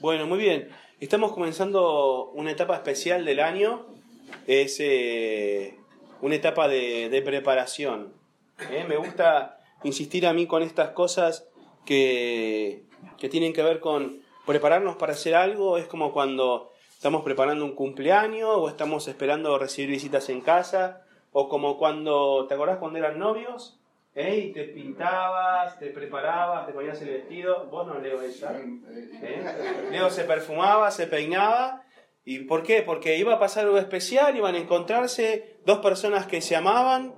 Bueno, muy bien. Estamos comenzando una etapa especial del año. Es eh, una etapa de, preparación. ¿eh? Me gusta insistir a mí con estas cosas que, que tienen que ver con prepararnos para hacer algo. Es como cuando estamos preparando un cumpleaños o estamos esperando recibir visitas en casa. O como cuando, ¿te acordás cuando eran novios? ¿Eh? Y te pintabas, te preparabas, te ponías el vestido. Vos no, Leo, ella. ¿Eh? Leo se perfumaba, se peinaba. ¿Y por qué? Porque iba a pasar algo especial, iban a encontrarse dos personas que se amaban.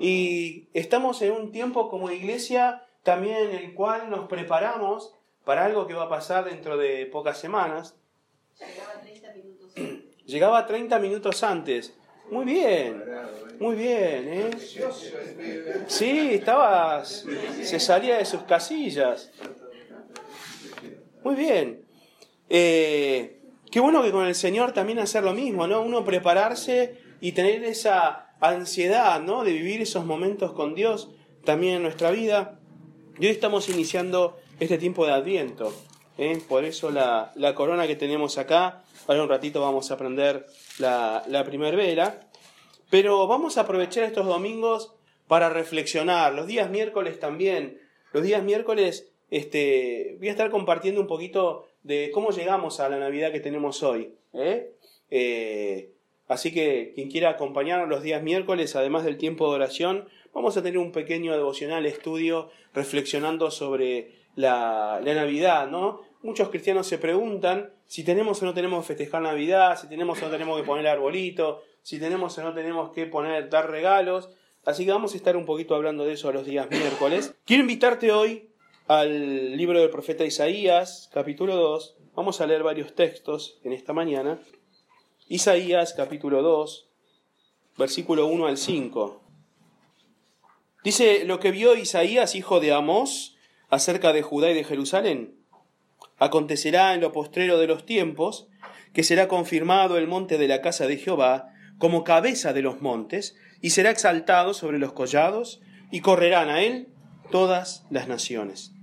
Y estamos en un tiempo como iglesia también en el cual nos preparamos para algo que va a pasar dentro de pocas semanas. Llegaba 30 minutos antes. Llegaba 30 minutos antes. Muy bien, muy bien, ¿eh? Sí, estabas, se salía de sus casillas. Muy bien. Eh, qué bueno que con el Señor también hacer lo mismo, ¿no? Uno prepararse y tener esa ansiedad, ¿no? De vivir esos momentos con Dios también en nuestra vida. Y hoy estamos iniciando este tiempo de Adviento. ¿eh? Por eso la, la corona que tenemos acá Ahora un ratito vamos a aprender la, la primer vela. Pero vamos a aprovechar estos domingos para reflexionar. Los días miércoles también. Los días miércoles este, voy a estar compartiendo un poquito de cómo llegamos a la Navidad que tenemos hoy. ¿eh? Eh, así que quien quiera acompañarnos los días miércoles, además del tiempo de oración, vamos a tener un pequeño devocional estudio reflexionando sobre la Navidad, ¿no? Muchos cristianos se preguntan si tenemos o no tenemos que festejar Navidad, si tenemos o no tenemos que poner arbolito, si tenemos o no tenemos que poner, dar regalos. Así que vamos a estar un poquito hablando de eso a los días miércoles. Quiero invitarte hoy al libro del profeta Isaías, capítulo 2. Vamos a leer varios textos en esta mañana. Isaías, capítulo 2, versículo 1 al 5. Dice lo que vio Isaías, hijo de Amós, acerca de Judá y de Jerusalén. Acontecerá en lo postrero de los tiempos que será confirmado el monte de la casa de Jehová como cabeza de los montes, y será exaltado sobre los collados, y correrán a él todas las naciones.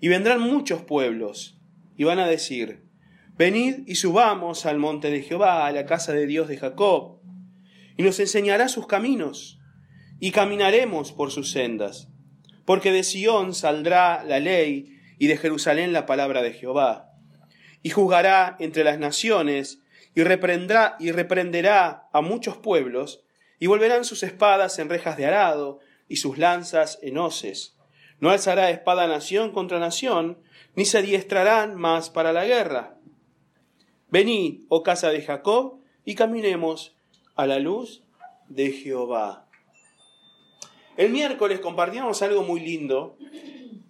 Y vendrán muchos pueblos, y van a decir, Venid y subamos al monte de Jehová, a la casa de Dios de Jacob, y nos enseñará sus caminos, y caminaremos por sus sendas, porque de Sión saldrá la ley, y de Jerusalén la palabra de Jehová. Y juzgará entre las naciones, y reprenderá, y reprenderá a muchos pueblos, y volverán sus espadas en rejas de arado, y sus lanzas en hoces. No alzará espada nación contra nación, ni se adiestrarán más para la guerra. Venid, oh casa de Jacob, y caminemos a la luz de Jehová. El miércoles compartíamos algo muy lindo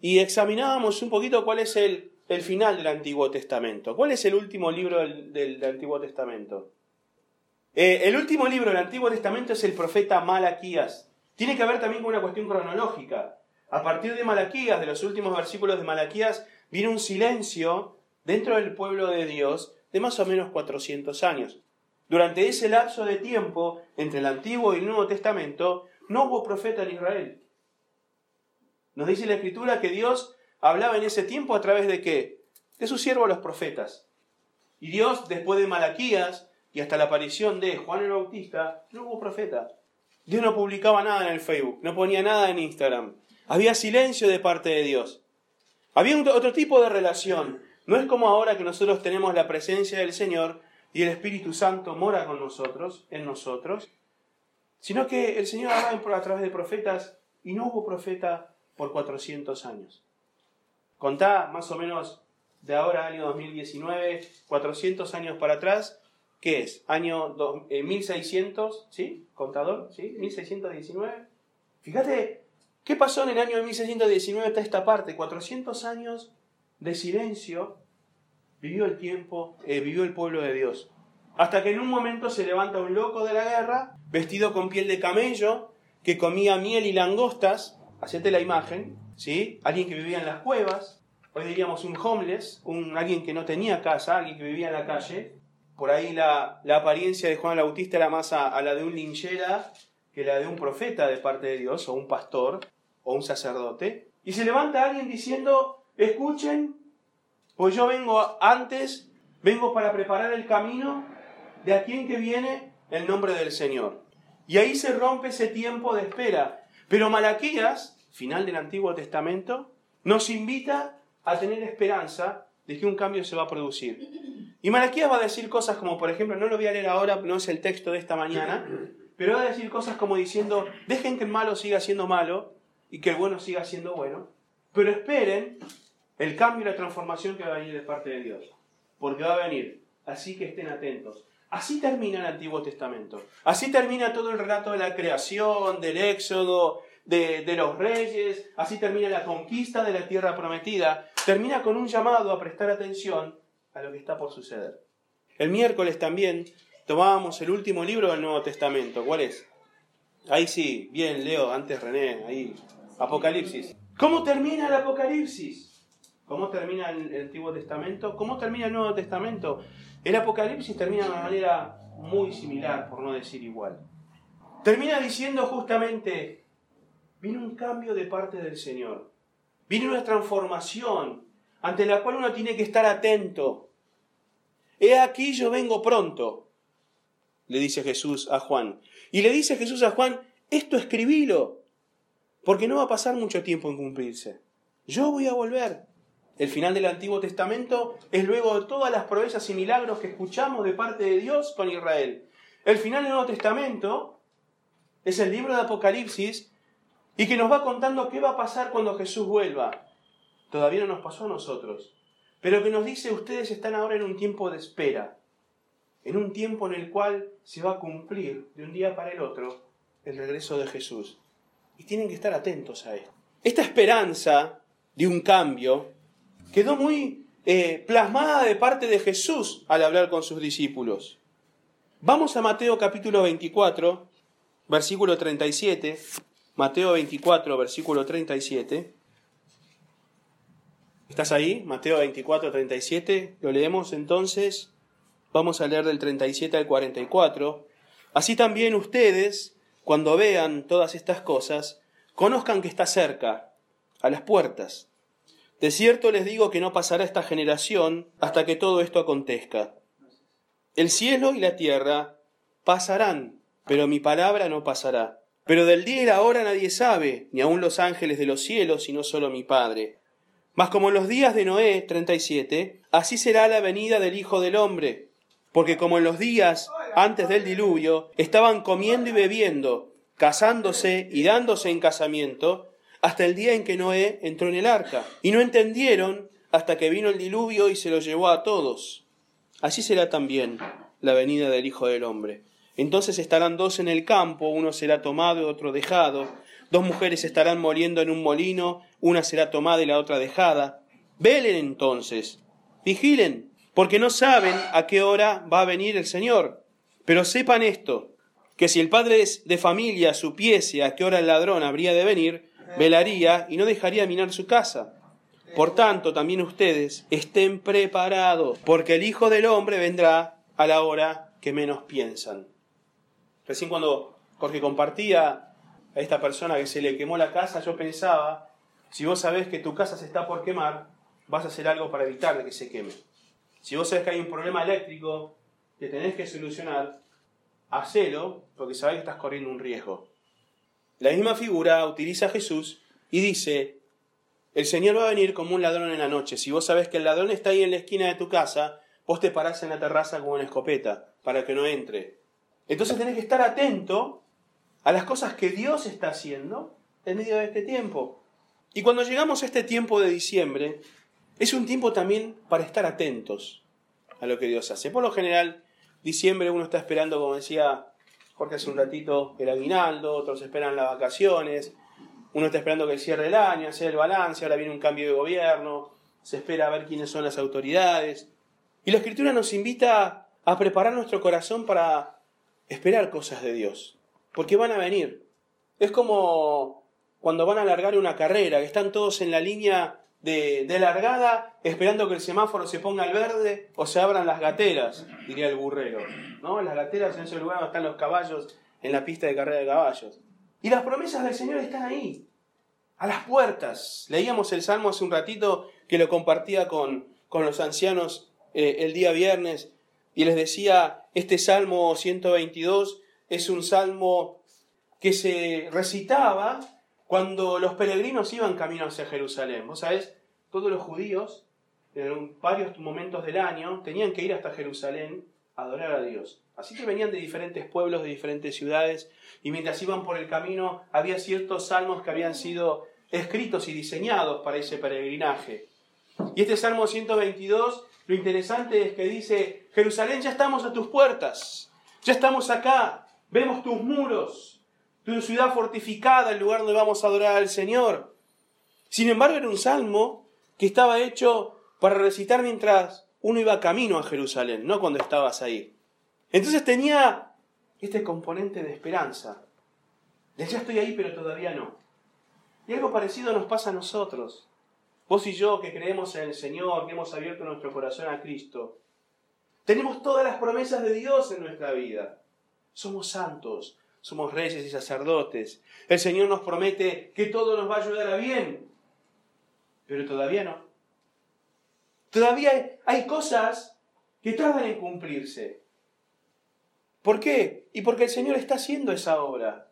y examinábamos un poquito cuál es el, el final del Antiguo Testamento. ¿Cuál es el último libro del, Antiguo Testamento? Eh, el último libro del Antiguo Testamento es el profeta Malaquías. Tiene que ver también con una cuestión cronológica. A partir de Malaquías, de los últimos versículos de Malaquías, viene un silencio dentro del pueblo de Dios de más o menos 400 años. Durante ese lapso de tiempo entre el Antiguo y el Nuevo Testamento, no hubo profeta en Israel. Nos dice la Escritura que Dios hablaba en ese tiempo a través de qué? De sus siervos los profetas. Y Dios, después de Malaquías y hasta la aparición de Juan el Bautista, no hubo profeta. Dios no publicaba nada en el Facebook, no ponía nada en Instagram. Había silencio de parte de Dios. Había otro tipo de relación. No es como ahora que nosotros tenemos la presencia del Señor y el Espíritu Santo mora con nosotros, en nosotros, sino que el Señor hablaba a través de profetas y no hubo profeta por 400 años. Contá más o menos de ahora, año 2019, 400 años para atrás, ¿qué es? Año 1600, eh, ¿sí? Contador, ¿sí? 1619. Fíjate, ¿qué pasó en el año 1619 hasta esta parte? 400 años de silencio vivió el tiempo, eh, vivió el pueblo de Dios. Hasta que en un momento se levanta un loco de la guerra, vestido con piel de camello, que comía miel y langostas, hacete la imagen, ¿sí? Alguien que vivía en las cuevas, hoy diríamos un homeless, un, alguien que no tenía casa, alguien que vivía en la calle. Por ahí la, apariencia de Juan el Bautista era más a, la de un linchera que la de un profeta de parte de Dios, o un pastor, o un sacerdote. Y se levanta alguien diciendo, escuchen Pues yo vengo antes, vengo para preparar el camino de a quien que viene el nombre del Señor. Y ahí se rompe ese tiempo de espera. Pero Malaquías, final del Antiguo Testamento, nos invita a tener esperanza de que un cambio se va a producir. Y Malaquías va a decir cosas como, por ejemplo, no lo voy a leer ahora, no es el texto de esta mañana, pero va a decir cosas como diciendo, dejen que el malo siga siendo malo y que el bueno siga siendo bueno, pero esperen el cambio y la transformación que va a venir de parte de Dios, porque va a venir, así que estén atentos. Así termina el Antiguo Testamento. Así termina todo el relato de la creación, del éxodo, de, los reyes. Así termina la conquista de la tierra prometida. Termina con un llamado a prestar atención a lo que está por suceder. El miércoles también tomábamos el último libro del Nuevo Testamento. ¿Cuál es? Ahí sí, bien, Leo, antes René, ahí. Apocalipsis. ¿Cómo termina el Apocalipsis? ¿Cómo termina el Antiguo Testamento? ¿Cómo termina el Nuevo Testamento? El Apocalipsis termina de una manera muy similar, por no decir igual. Termina diciendo justamente, viene un cambio de parte del Señor, viene una transformación ante la cual uno tiene que estar atento. He aquí yo vengo pronto, le dice Jesús a Juan. Y le dice Jesús a Juan, esto escribilo, porque no va a pasar mucho tiempo en cumplirse. Yo voy a volver. El final del Antiguo Testamento es luego de todas las proezas y milagros que escuchamos de parte de Dios con Israel. El final del Nuevo Testamento es el libro de Apocalipsis y que nos va contando qué va a pasar cuando Jesús vuelva. Todavía no nos pasó a nosotros, pero que nos dice ustedes están ahora en un tiempo de espera, en un tiempo en el cual se va a cumplir de un día para el otro el regreso de Jesús. Y tienen que estar atentos a esto. Esta esperanza de un cambio quedó muy eh, plasmada de parte de Jesús al hablar con sus discípulos. Vamos a Mateo capítulo 24, versículo 37. Mateo 24, versículo 37. ¿Estás ahí? Mateo 24, 37. Lo leemos entonces. Vamos a leer del 37 al 44. Así también ustedes, cuando vean todas estas cosas, conozcan que está cerca, a las puertas. De cierto les digo que no pasará esta generación hasta que todo esto acontezca. El cielo y la tierra pasarán, pero mi palabra no pasará. Pero del día y la hora nadie sabe, ni aun los ángeles de los cielos, sino solo mi Padre. Mas como en los días de Noé 37, así será la venida del Hijo del Hombre. Porque como en los días antes del diluvio, estaban comiendo y bebiendo, casándose y dándose en casamiento, hasta el día en que Noé entró en el arca. Y no entendieron hasta que vino el diluvio y se lo llevó a todos. Así será también la venida del Hijo del Hombre. Entonces estarán dos en el campo, uno será tomado y otro dejado. Dos mujeres estarán moliendo en un molino, una será tomada y la otra dejada. Velen entonces, vigilen, porque no saben a qué hora va a venir el Señor. Pero sepan esto, que si el padre de familia supiese a qué hora el ladrón habría de venir, velaría y no dejaría minar su casa. Por tanto, también ustedes estén preparados, porque el Hijo del Hombre vendrá a la hora que menos piensan. Recién cuando Jorge compartía a esta persona que se le quemó la casa, yo pensaba, si vos sabés que tu casa se está por quemar, vas a hacer algo para evitar que se queme. Si vos sabés que hay un problema eléctrico que tenés que solucionar, hacelo porque sabés que estás corriendo un riesgo. La misma figura utiliza Jesús y dice, el Señor va a venir como un ladrón en la noche. Si vos sabés que el ladrón está ahí en la esquina de tu casa, vos te parás en la terraza con una escopeta para que no entre. Entonces tenés que estar atento a las cosas que Dios está haciendo en medio de este tiempo. Y cuando llegamos a este tiempo de diciembre, es un tiempo también para estar atentos a lo que Dios hace. Por lo general, diciembre uno está esperando, como decía Jorge hace un ratito el aguinaldo, otros esperan las vacaciones, uno está esperando que cierre el año, hacer el balance, ahora viene un cambio de gobierno, se espera a ver quiénes son las autoridades. Y la escritura nos invita a preparar nuestro corazón para esperar cosas de Dios, porque van a venir. Es como cuando van a alargar una carrera, que están todos en la línea de, largada esperando que el semáforo se ponga al verde o se abran las gateras, diría el burrero. ¿no? Las gateras en ese lugar están los caballos en la pista de carrera de caballos. Y las promesas del Señor están ahí, a las puertas. Leíamos el Salmo hace un ratito que lo compartía con, con los ancianos eh, el día viernes y les decía, este Salmo 122 es un salmo que se recitaba cuando los peregrinos iban camino hacia Jerusalén. Vos sabés, todos los judíos en varios momentos del año tenían que ir hasta Jerusalén a adorar a Dios. Así que venían de diferentes pueblos, de diferentes ciudades, y mientras iban por el camino había ciertos salmos que habían sido escritos y diseñados para ese peregrinaje. Y este Salmo 122, lo interesante es que dice, Jerusalén, ya estamos a tus puertas, ya estamos acá, vemos tus muros, tu ciudad fortificada, el lugar donde vamos a adorar al Señor. Sin embargo, era un salmo que estaba hecho para recitar mientras uno iba camino a Jerusalén, no cuando estabas ahí. Entonces tenía este componente de esperanza. De ya estoy ahí, pero todavía no. Y algo parecido nos pasa a nosotros. Vos y yo que creemos en el Señor, que hemos abierto nuestro corazón a Cristo, tenemos todas las promesas de Dios en nuestra vida. Somos santos, somos reyes y sacerdotes. El Señor nos promete que todo nos va a ayudar a bien, pero todavía no. Todavía hay cosas que tardan en cumplirse. ¿Por qué? Y porque el Señor está haciendo esa obra.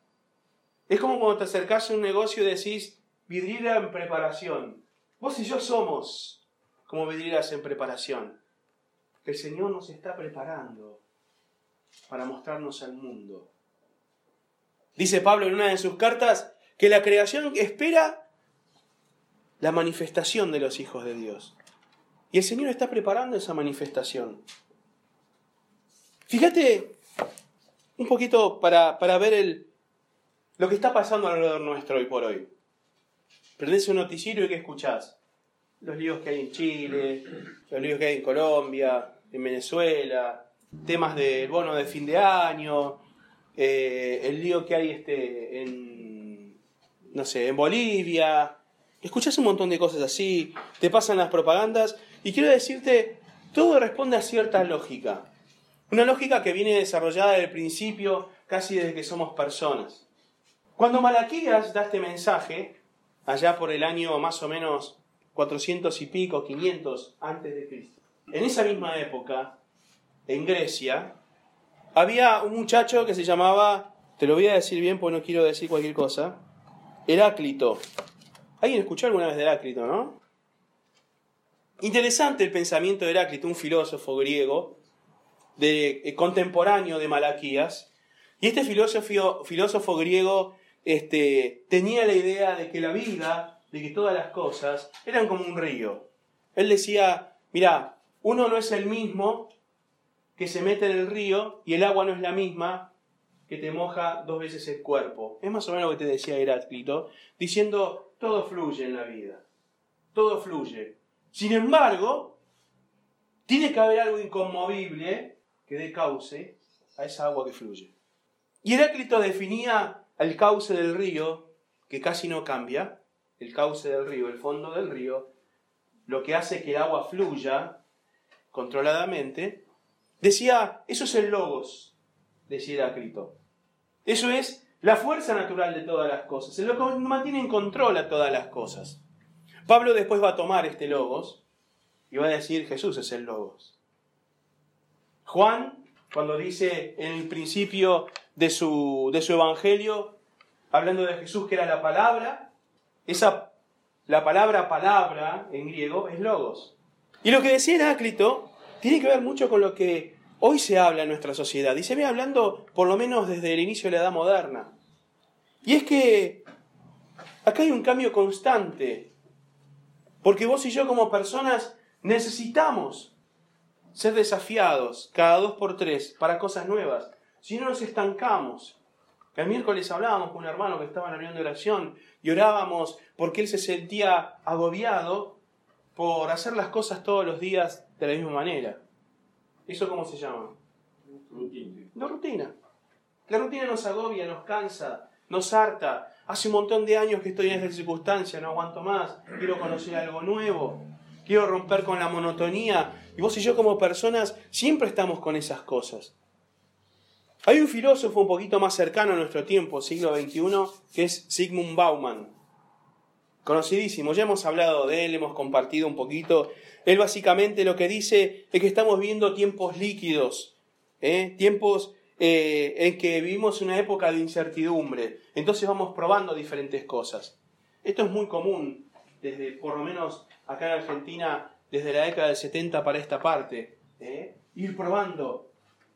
Es como cuando te acercas a un negocio y decís, vidriera en preparación. Vos y yo somos como vidrieras en preparación. El Señor nos está preparando para mostrarnos al mundo. Dice Pablo en una de sus cartas que la creación espera la manifestación de los hijos de Dios. Y el Señor está preparando esa manifestación. Fíjate un poquito para, ver el, lo que está pasando alrededor nuestro hoy por hoy. Prendés un noticiero y ¿qué escuchás? Los líos que hay en Chile, los líos que hay en Colombia, en Venezuela, temas del bono de fin de año, eh, el lío que hay este, en, no sé, en Bolivia. Escuchás un montón de cosas así, te pasan las propagandas y quiero decirte, todo responde a cierta lógica. Una lógica que viene desarrollada desde el principio, casi desde que somos personas. Cuando Malaquías da este mensaje, allá por el año más o menos 400 y pico, 500 antes de Cristo, en esa misma época, en Grecia, había un muchacho que se llamaba, te lo voy a decir bien porque no quiero decir cualquier cosa, Heráclito. ¿Alguien escuchó alguna vez de Heráclito, no? Interesante el pensamiento de Heráclito, un filósofo griego de, eh, contemporáneo de Malaquías. Y este filósofo, filósofo griego este, tenía la idea de que la vida, de que todas las cosas eran como un río. Él decía, mira, uno no es el mismo que se mete en el río y el agua no es la misma que te moja dos veces el cuerpo. Es más o menos lo que te decía Heráclito, diciendo, todo fluye en la vida, todo fluye. Sin embargo, tiene que haber algo inconmovible que dé cauce a esa agua que fluye. Y Heráclito definía el cauce del río, que casi no cambia, el cauce del río, el fondo del río, lo que hace que el agua fluya controladamente, decía, eso es el logos, decía Heráclito. Eso es la fuerza natural de todas las cosas, es lo que mantiene en control a todas las cosas. Pablo después va a tomar este logos y va a decir Jesús es el logos. Juan, cuando dice en el principio de su, de su evangelio, hablando de Jesús que era la palabra, esa, la palabra palabra en griego es logos. Y lo que decía Heráclito tiene que ver mucho con lo que hoy se habla en nuestra sociedad. Y se ve hablando por lo menos desde el inicio de la edad moderna. Y es que acá hay un cambio constante porque vos y yo como personas necesitamos ser desafiados cada dos por tres para cosas nuevas. Si no nos estancamos. El miércoles hablábamos con un hermano que estaba en la reunión de oración y orábamos porque él se sentía agobiado por hacer las cosas todos los días de la misma manera. ¿Eso cómo se llama? Rutina. No rutina. La rutina nos agobia, nos cansa, nos harta. Hace un montón de años que estoy en esta circunstancia, no aguanto más, quiero conocer algo nuevo, quiero romper con la monotonía. Y vos y yo como personas siempre estamos con esas cosas. Hay un filósofo un poquito más cercano a nuestro tiempo, siglo XXI, que es Sigmund Bauman. Conocidísimo, ya hemos hablado de él, hemos compartido un poquito Él básicamente lo que dice es que estamos viendo tiempos líquidos, ¿eh? tiempos eh, en que vivimos una época de incertidumbre. Entonces vamos probando diferentes cosas. Esto es muy común, desde por lo menos acá en Argentina, desde la década del 70 para esta parte. ¿eh? Ir probando,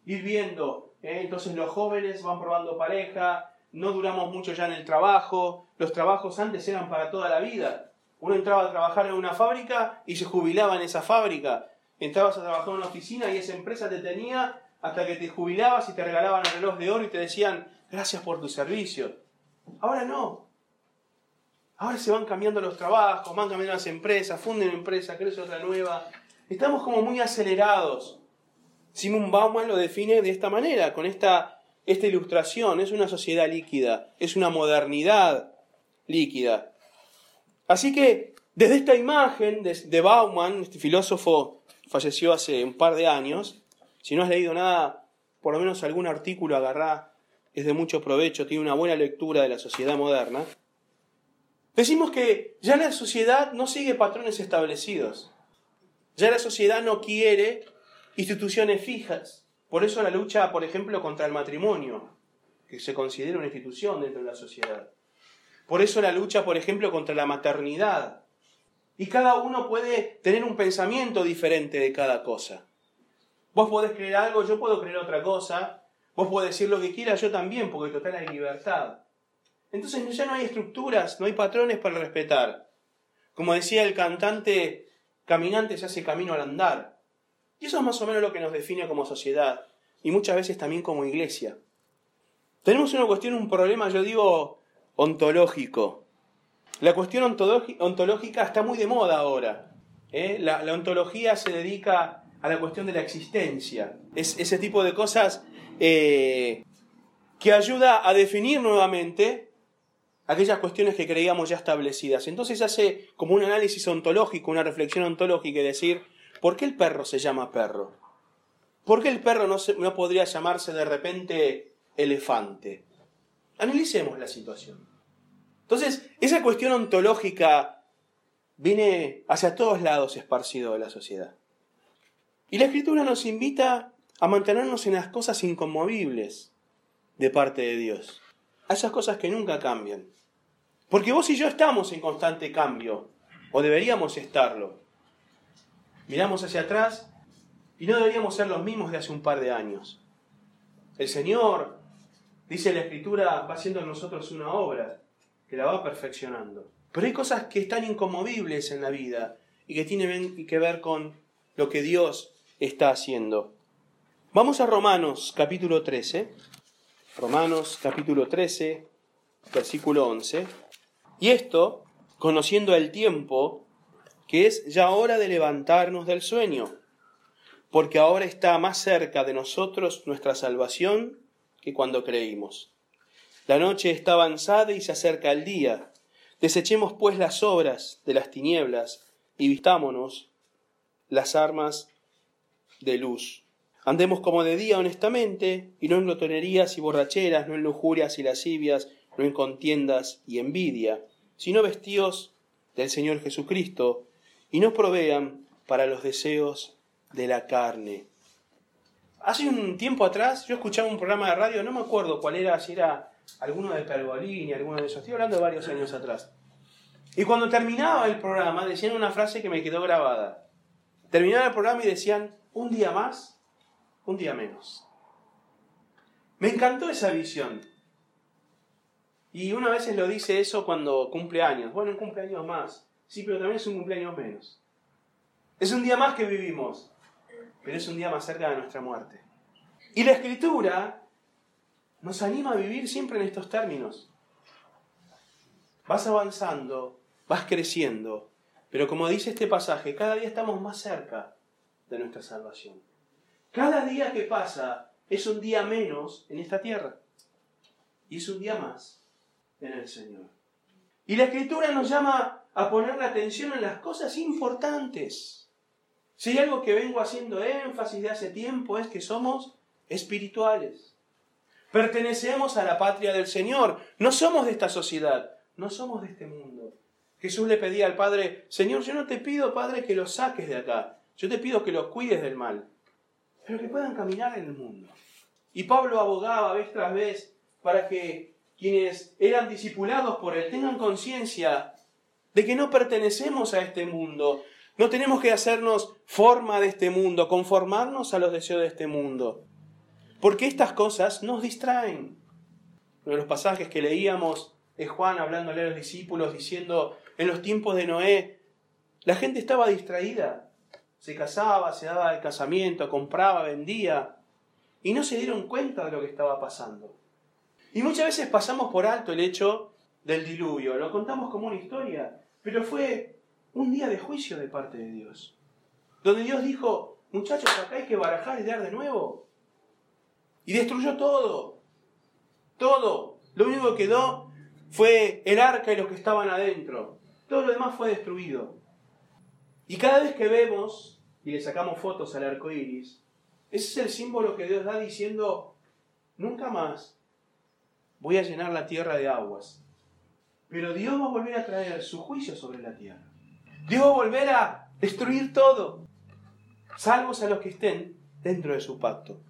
ir viendo. Entonces los jóvenes van probando pareja, no duramos mucho ya en el trabajo, los trabajos antes eran para toda la vida. Uno entraba a trabajar en una fábrica y se jubilaba en esa fábrica. Entrabas a trabajar en una oficina y esa empresa te tenía hasta que te jubilabas y te regalaban el reloj de oro y te decían gracias por tu servicio. Ahora no. Ahora se van cambiando los trabajos, van cambiando las empresas, funden una empresa, crece otra nueva. Estamos como muy acelerados. Simon Bauman lo define de esta manera, con esta esta ilustración es una sociedad líquida, es una modernidad líquida. Así que desde esta imagen de, Bauman, este filósofo falleció hace un par de años, si no has leído nada, por lo menos algún artículo agarrá, es de mucho provecho, tiene una buena lectura de la sociedad moderna. Decimos que ya la sociedad no sigue patrones establecidos. Ya la sociedad no quiere instituciones fijas. Por eso la lucha, por ejemplo, contra el matrimonio, que se considera una institución dentro de la sociedad. Por eso la lucha, por ejemplo, contra la maternidad. Y cada uno puede tener un pensamiento diferente de cada cosa. Vos podés creer algo, yo puedo creer otra cosa. Vos podés decir lo que quieras, yo también, porque total hay libertad. Entonces ya no hay estructuras, no hay patrones para respetar. Como decía el cantante, caminante se hace camino al andar. Y eso es más o menos lo que nos define como sociedad y muchas veces también como iglesia. Tenemos una cuestión, un problema, yo digo, ontológico. La cuestión ontológica está muy de moda ahora. ¿eh? La, ontología se dedica a la cuestión de la existencia. Es ese tipo de cosas eh, que ayuda a definir nuevamente aquellas cuestiones que creíamos ya establecidas. Entonces hace como un análisis ontológico, una reflexión ontológica y decir, ¿Por qué el perro se llama perro? ¿Por qué el perro no, no podría llamarse de repente elefante? Analicemos la situación. Entonces, esa cuestión ontológica viene hacia todos lados esparcido de la sociedad. Y la escritura nos invita a mantenernos en las cosas inconmovibles de parte de Dios, a esas cosas que nunca cambian. Porque vos y yo estamos en constante cambio, o deberíamos estarlo miramos hacia atrás y no deberíamos ser los mismos de hace un par de años. El Señor, dice la Escritura, va haciendo en nosotros una obra que la va perfeccionando. Pero hay cosas que están inconmovibles en la vida y que tienen que ver con lo que Dios está haciendo. Vamos a Romanos capítulo 13. Romanos capítulo 13, versículo 11. Y esto, conociendo el tiempo, que es ya hora de levantarnos del sueño, porque ahora está más cerca de nosotros nuestra salvación que cuando creímos. La noche está avanzada y se acerca el día. Desechemos pues las obras de las tinieblas y vistámonos las armas de luz. Andemos como de día honestamente, y no en glotonerías y borracheras, no en lujurias y lascivias, no en contiendas y envidia, sino vestidos del Señor Jesucristo, y no provean para los deseos de la carne. Hace un tiempo atrás yo escuchaba un programa de radio, no me acuerdo cuál era, si era alguno de Pergolini, alguno de esos, estoy hablando de varios años atrás. Y cuando terminaba el programa decían una frase que me quedó grabada. Terminaba el programa y decían, un día más, un día menos. Me encantó esa visión. Y una vez lo dice eso cuando cumple años. Bueno, un cumpleaños más. Sí, pero también es un cumpleaños menos. Es un día más que vivimos, pero es un día más cerca de nuestra muerte. Y la escritura nos anima a vivir siempre en estos términos. Vas avanzando, vas creciendo, pero como dice este pasaje, cada día estamos más cerca de nuestra salvación. Cada día que pasa es un día menos en esta tierra y es un día más en el Señor. Y la escritura nos llama a poner la atención en las cosas importantes. Si hay algo que vengo haciendo énfasis de hace tiempo es que somos espirituales. Pertenecemos a la patria del Señor. No somos de esta sociedad, no somos de este mundo. Jesús le pedía al Padre, Señor, yo no te pido, Padre, que los saques de acá, yo te pido que los cuides del mal, pero que puedan caminar en el mundo. Y Pablo abogaba vez tras vez para que quienes eran discipulados por él tengan conciencia de que no pertenecemos a este mundo, no tenemos que hacernos forma de este mundo, conformarnos a los deseos de este mundo, porque estas cosas nos distraen. Uno de los pasajes que leíamos es Juan hablándole a los discípulos diciendo, en los tiempos de Noé, la gente estaba distraída, se casaba, se daba el casamiento, compraba, vendía, y no se dieron cuenta de lo que estaba pasando. Y muchas veces pasamos por alto el hecho del diluvio, lo contamos como una historia, pero fue un día de juicio de parte de Dios, donde Dios dijo, muchachos, acá hay que barajar y dar de nuevo. Y destruyó todo, todo. Lo único que quedó fue el arca y los que estaban adentro. Todo lo demás fue destruido. Y cada vez que vemos y le sacamos fotos al arco iris, ese es el símbolo que Dios da diciendo, nunca más voy a llenar la tierra de aguas. Pero Dios va a volver a traer su juicio sobre la tierra. Dios va a volver a destruir todo, salvos a los que estén dentro de su pacto.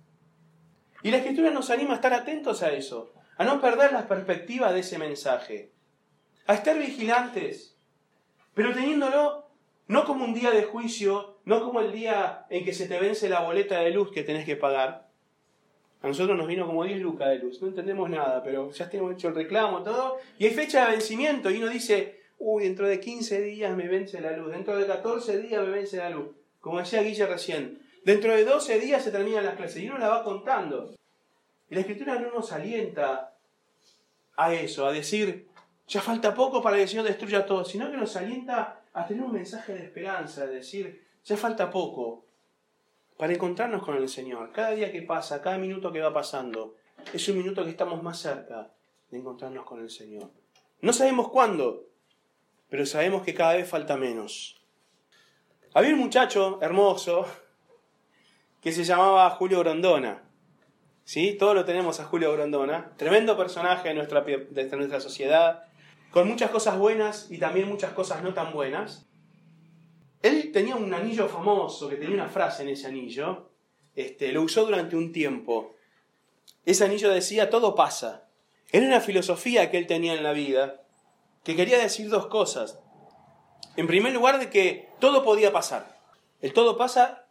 Y la escritura nos anima a estar atentos a eso, a no perder la perspectiva de ese mensaje, a estar vigilantes, pero teniéndolo no como un día de juicio, no como el día en que se te vence la boleta de luz que tenés que pagar. A nosotros nos vino como 10 lucas de luz, no entendemos nada, pero ya tenemos hecho el reclamo, todo, y hay fecha de vencimiento, y uno dice, uy, dentro de 15 días me vence la luz, dentro de 14 días me vence la luz. Como decía Guille recién, dentro de 12 días se terminan las clases y uno la va contando. Y la escritura no nos alienta a eso, a decir, ya falta poco para que el Señor destruya todo, sino que nos alienta a tener un mensaje de esperanza, de decir, ya falta poco para encontrarnos con el Señor. Cada día que pasa, cada minuto que va pasando, es un minuto que estamos más cerca de encontrarnos con el Señor. No sabemos cuándo, pero sabemos que cada vez falta menos. Había un muchacho hermoso que se llamaba Julio Grondona. ¿Sí? Todos lo tenemos a Julio Grondona. Tremendo personaje de nuestra, de nuestra sociedad, con muchas cosas buenas y también muchas cosas no tan buenas. Él tenía un anillo famoso, que tenía una frase en ese anillo. Este, lo usó durante un tiempo. Ese anillo decía, todo pasa. Era una filosofía que él tenía en la vida que quería decir dos cosas. En primer lugar, de que todo podía pasar. El todo pasa,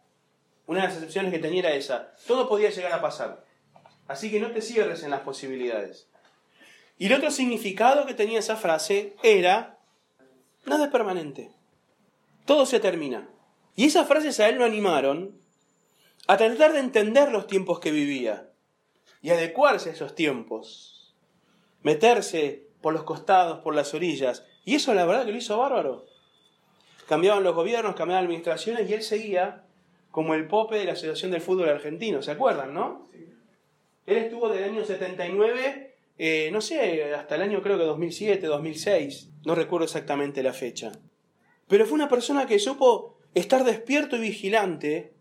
una de las excepciones que tenía era esa. Todo podía llegar a pasar. Así que no te cierres en las posibilidades. Y el otro significado que tenía esa frase era, nada es permanente. Todo se termina. Y esas frases a él lo animaron a tratar de entender los tiempos que vivía y adecuarse a esos tiempos. Meterse por los costados, por las orillas. Y eso la verdad que lo hizo bárbaro. Cambiaban los gobiernos, cambiaban administraciones y él seguía como el pope de la Asociación del Fútbol Argentino. ¿Se acuerdan, no? Él estuvo del año 79, eh, no sé, hasta el año creo que 2007, 2006. No recuerdo exactamente la fecha. Pero fue una persona que supo estar despierto y vigilante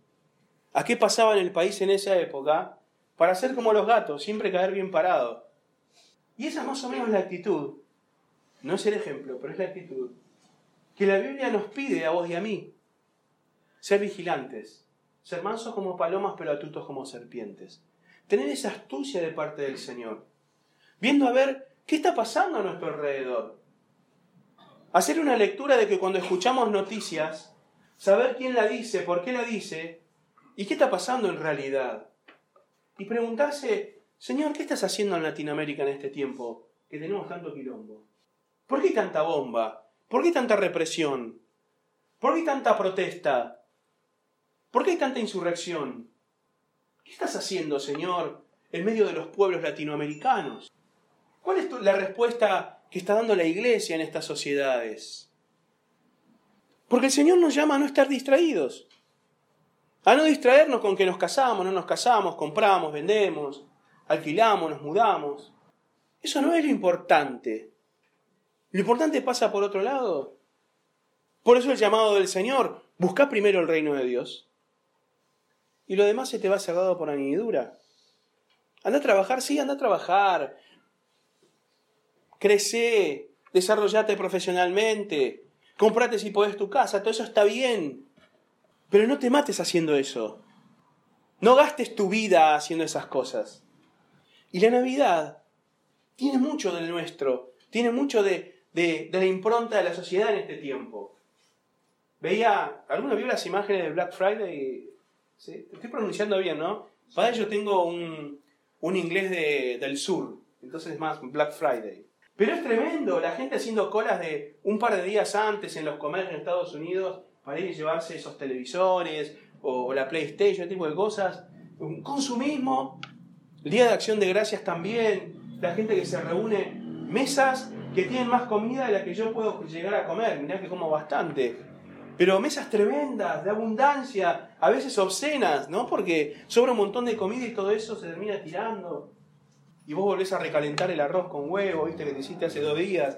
a qué pasaba en el país en esa época para ser como los gatos, siempre caer bien parado. Y esa es más o menos la actitud. No es el ejemplo, pero es la actitud. Que la Biblia nos pide a vos y a mí. Ser vigilantes. Ser mansos como palomas, pero atutos como serpientes. Tener esa astucia de parte del Señor. Viendo a ver qué está pasando a nuestro alrededor. Hacer una lectura de que cuando escuchamos noticias, saber quién la dice, por qué la dice y qué está pasando en realidad. Y preguntarse Señor, ¿qué estás haciendo en Latinoamérica en este tiempo que tenemos tanto quilombo? ¿Por qué tanta bomba? ¿Por qué tanta represión? ¿Por qué tanta protesta? ¿Por qué hay tanta insurrección? ¿Qué estás haciendo, Señor, en medio de los pueblos latinoamericanos? ¿Cuál es la respuesta que está dando la Iglesia en estas sociedades? Porque el Señor nos llama a no estar distraídos, a no distraernos con que nos casamos, no nos casamos, compramos, vendemos, alquilamos, nos mudamos. Eso no es lo importante. Lo importante pasa por otro lado. Por eso el llamado del Señor, busca primero el reino de Dios. Y lo demás se te va cerrado por añadidura. Anda a trabajar, sí, anda a trabajar. Crece, desarrollate profesionalmente, comprate si podés tu casa, todo eso está bien. Pero no te mates haciendo eso. No gastes tu vida haciendo esas cosas. Y la Navidad tiene mucho del nuestro, tiene mucho de, de, la impronta de la sociedad en este tiempo. Veía, ¿alguno vio las imágenes de Black Friday? Estoy pronunciando bien, ¿no? Para ello tengo un, un inglés de, del sur, entonces es más Black Friday. Pero es tremendo, la gente haciendo colas de un par de días antes en los comercios en Estados Unidos para ir y llevarse esos televisores o, la PlayStation, ese tipo de cosas. Un consumismo, el Día de Acción de Gracias también, la gente que se reúne, mesas que tienen más comida de la que yo puedo llegar a comer, mirá que como bastante. Pero mesas tremendas, de abundancia, a veces obscenas, ¿no? Porque sobra un montón de comida y todo eso se termina tirando y vos volvés a recalentar el arroz con huevo, viste que te hiciste hace dos días.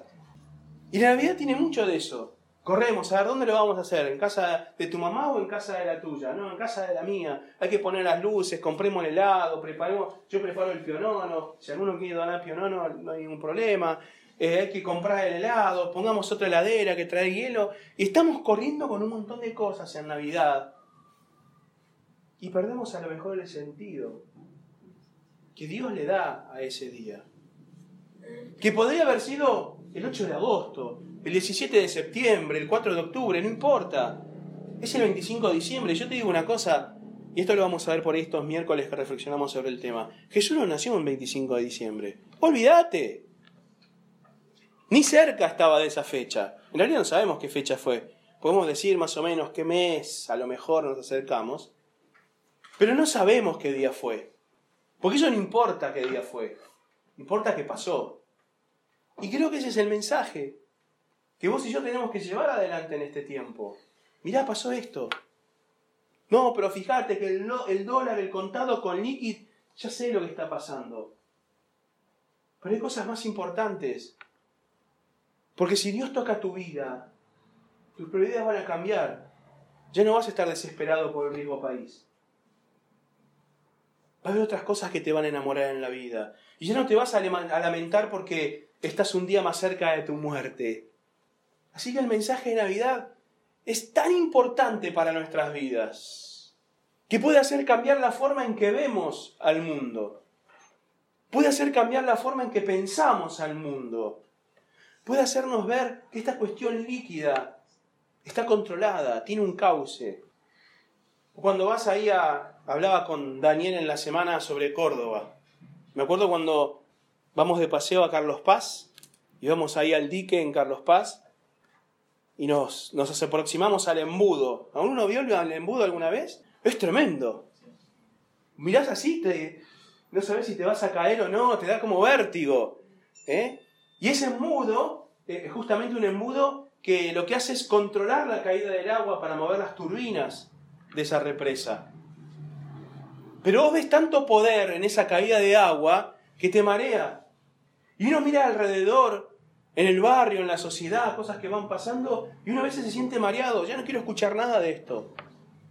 Y la Navidad tiene mucho de eso. Corremos, a ver, ¿dónde lo vamos a hacer? ¿En casa de tu mamá o en casa de la tuya? No, en casa de la mía. Hay que poner las luces, compremos el helado, preparemos, yo preparo el pionono, si alguno quiere donar pionono no hay ningún problema. Eh, hay que comprar el helado, pongamos otra heladera que trae hielo. Y estamos corriendo con un montón de cosas en Navidad. Y perdemos a lo mejor el sentido que Dios le da a ese día. Que podría haber sido el 8 de agosto, el 17 de septiembre, el 4 de octubre, no importa. Es el 25 de diciembre. Yo te digo una cosa, y esto lo vamos a ver por estos miércoles que reflexionamos sobre el tema. Jesús no nació el 25 de diciembre. Olvídate. Ni cerca estaba de esa fecha. En realidad no sabemos qué fecha fue. Podemos decir más o menos qué mes a lo mejor nos acercamos. Pero no sabemos qué día fue. Porque eso no importa qué día fue, importa qué pasó. Y creo que ese es el mensaje que vos y yo tenemos que llevar adelante en este tiempo. Mirá, pasó esto. No, pero fíjate que el, el dólar, el contado con líquido, ya sé lo que está pasando. Pero hay cosas más importantes. Porque si Dios toca tu vida, tus prioridades van a cambiar. Ya no vas a estar desesperado por el riesgo país. Va a haber otras cosas que te van a enamorar en la vida. Y ya no te vas a lamentar porque estás un día más cerca de tu muerte. Así que el mensaje de Navidad es tan importante para nuestras vidas que puede hacer cambiar la forma en que vemos al mundo. Puede hacer cambiar la forma en que pensamos al mundo. Puede hacernos ver que esta cuestión líquida está controlada, tiene un cauce. Cuando vas ahí a, hablaba con Daniel en la semana sobre Córdoba. Me acuerdo cuando vamos de paseo a Carlos Paz, y vamos ahí al dique en Carlos Paz, y nos, nos aproximamos al embudo. ¿Alguno vio el embudo alguna vez? Es tremendo. Mirás así, te, no sabes si te vas a caer o no, te da como vértigo. ¿eh? Y ese embudo, eh, es justamente un embudo que lo que hace es controlar la caída del agua para mover las turbinas de esa represa. Pero vos ves tanto poder en esa caída de agua que te marea. Y uno mira alrededor, en el barrio, en la sociedad, cosas que van pasando, y uno a veces se siente mareado. Ya no quiero escuchar nada de esto.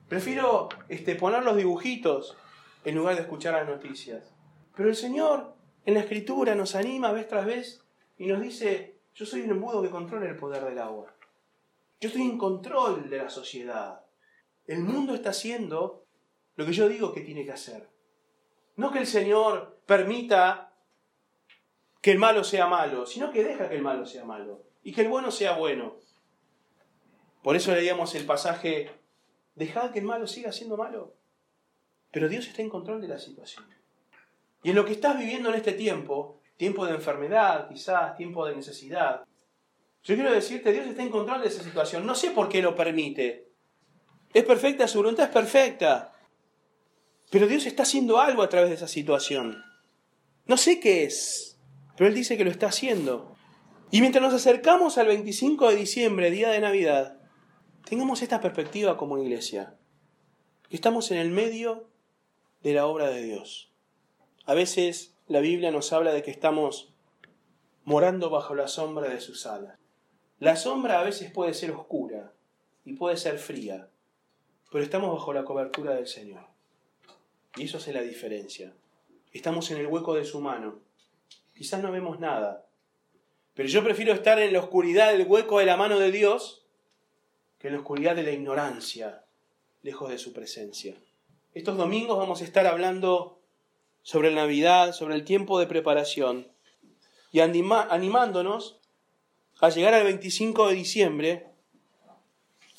Prefiero este, poner los dibujitos en lugar de escuchar las noticias. Pero el Señor en la Escritura nos anima vez tras vez y nos dice, yo soy un embudo que controla el poder del agua. Yo estoy en control de la sociedad. El mundo está haciendo lo que yo digo que tiene que hacer. No que el Señor permita que el malo sea malo, sino que deja que el malo sea malo y que el bueno sea bueno. Por eso leíamos el pasaje, dejad que el malo siga siendo malo, pero Dios está en control de la situación. Y en lo que estás viviendo en este tiempo, tiempo de enfermedad, quizás tiempo de necesidad, yo quiero decirte, Dios está en control de esa situación. No sé por qué lo permite. Es perfecta, su voluntad es perfecta. Pero Dios está haciendo algo a través de esa situación. No sé qué es, pero Él dice que lo está haciendo. Y mientras nos acercamos al 25 de diciembre, día de Navidad, tengamos esta perspectiva como iglesia. Estamos en el medio de la obra de Dios. A veces la Biblia nos habla de que estamos morando bajo la sombra de sus alas. La sombra a veces puede ser oscura y puede ser fría, pero estamos bajo la cobertura del Señor. Y eso hace la diferencia. Estamos en el hueco de su mano. Quizás no vemos nada, Pero yo prefiero estar en la oscuridad del hueco de la mano de Dios que en la oscuridad de la ignorancia, lejos de su presencia. Estos domingos vamos a estar hablando sobre la Navidad, sobre el tiempo de preparación y animándonos a llegar al 25 de diciembre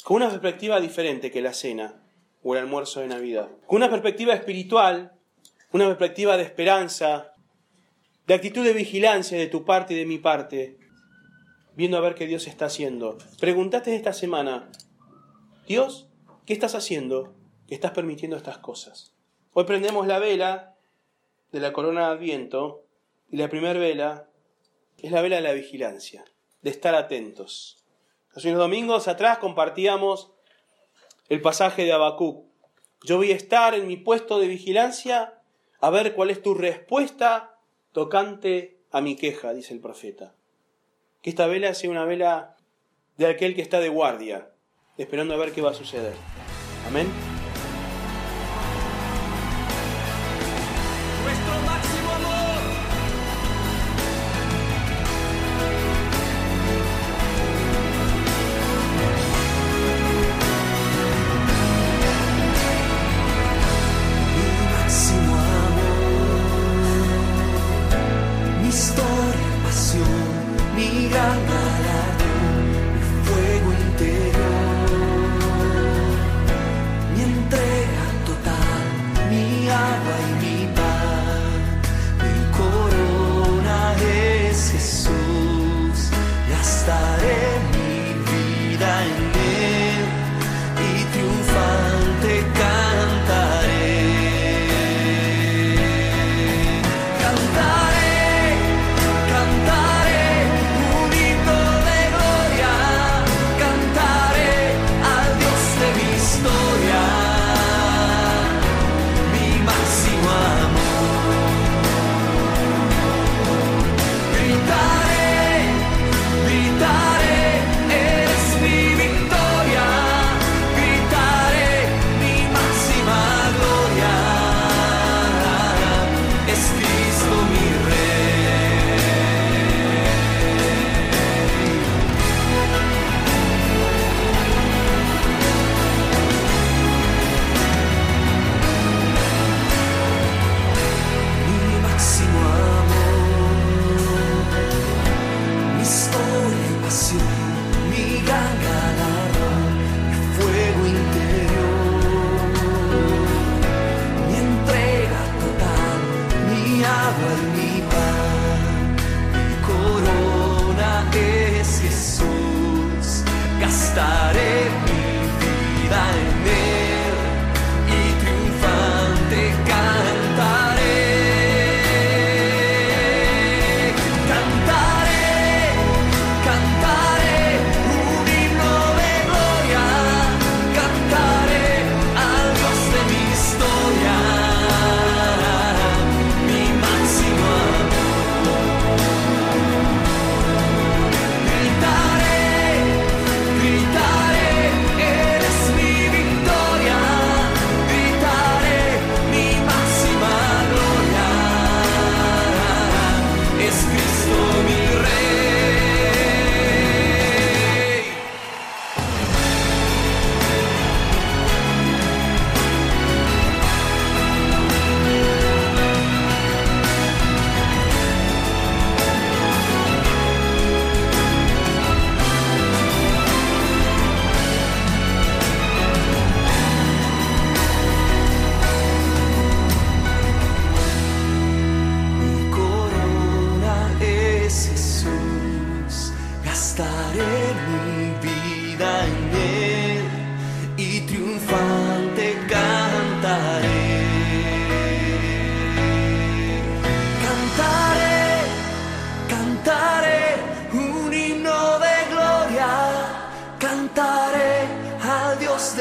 con una perspectiva diferente que la cena o el almuerzo de Navidad. Con una perspectiva espiritual, una perspectiva de esperanza, de actitud de vigilancia de tu parte y de mi parte, viendo a ver qué Dios está haciendo. Preguntaste esta semana, Dios, ¿qué estás haciendo que estás permitiendo estas cosas? Hoy prendemos la vela de la corona de Adviento y la primera vela es la vela de la vigilancia, de estar atentos. Hace unos domingos atrás compartíamos el pasaje de Habacuc. Yo voy a estar en mi puesto de vigilancia a ver cuál es tu respuesta tocante a mi queja, dice el profeta. Que esta vela sea una vela de aquel que está de guardia, esperando a ver qué va a suceder. Amén.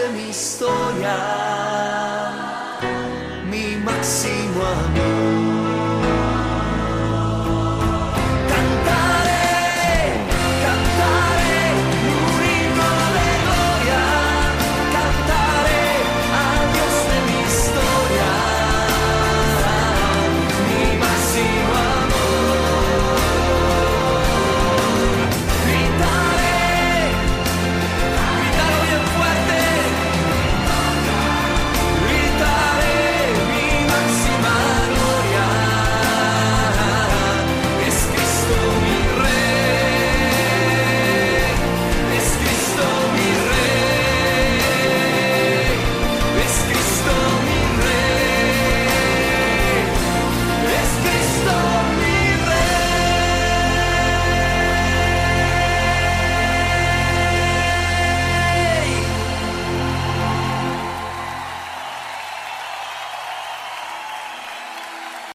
Mi historia, mi máximo amor.